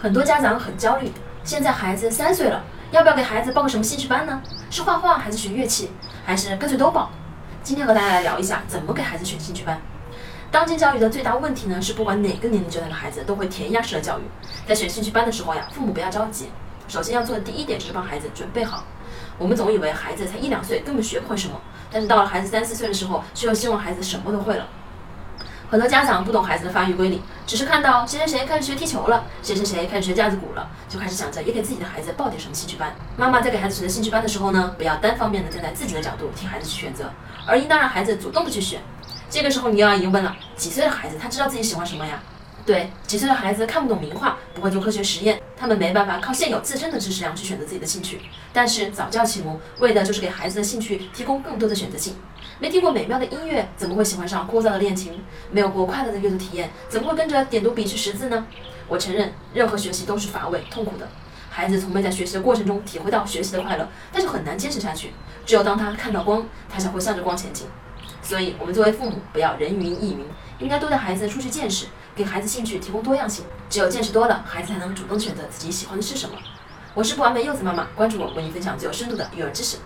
很多家长很焦虑，现在孩子三岁了，要不要给孩子报个什么兴趣班呢？是画画还是学乐器，还是干脆都报？今天和大家来聊一下怎么给孩子选兴趣班。当今教育的最大问题呢，是不管哪个年龄阶段的孩子都会填鸭式的教育。在选兴趣班的时候呀，父母不要着急，首先要做的第一点就是帮孩子准备好。我们总以为孩子才一两岁，根本学不会什么，但是到了孩子三四岁的时候，却又希望孩子什么都会了。很多家长不懂孩子的发育规律，只是看到谁谁谁开始学踢球了，谁谁谁开始学架子鼓了，就开始想着也给自己的孩子报点什么兴趣班。妈妈在给孩子选择兴趣班的时候呢，不要单方面的站在自己的角度替孩子去选择，而应当让孩子主动的去选。这个时候你又要疑问了，几岁的孩子他知道自己喜欢什么呀？对，几岁的孩子看不懂名画，不会做科学实验，他们没办法靠现有自身的知识量去选择自己的兴趣。但是早教启蒙为的就是给孩子的兴趣提供更多的选择性。没听过美妙的音乐，怎么会喜欢上枯燥的练琴？没有过快乐的阅读体验，怎么会跟着点读笔去识字呢？我承认，任何学习都是乏味、痛苦的。孩子从没在学习的过程中体会到学习的快乐，但是很难坚持下去。只有当他看到光，他才会向着光前进。所以，我们作为父母，不要人云亦云，应该多带孩子出去见识，给孩子兴趣提供多样性。只有见识多了，孩子才能主动选择自己喜欢的是什么。我是不完美柚子妈妈，关注我，为你分享最有深度的育儿知识。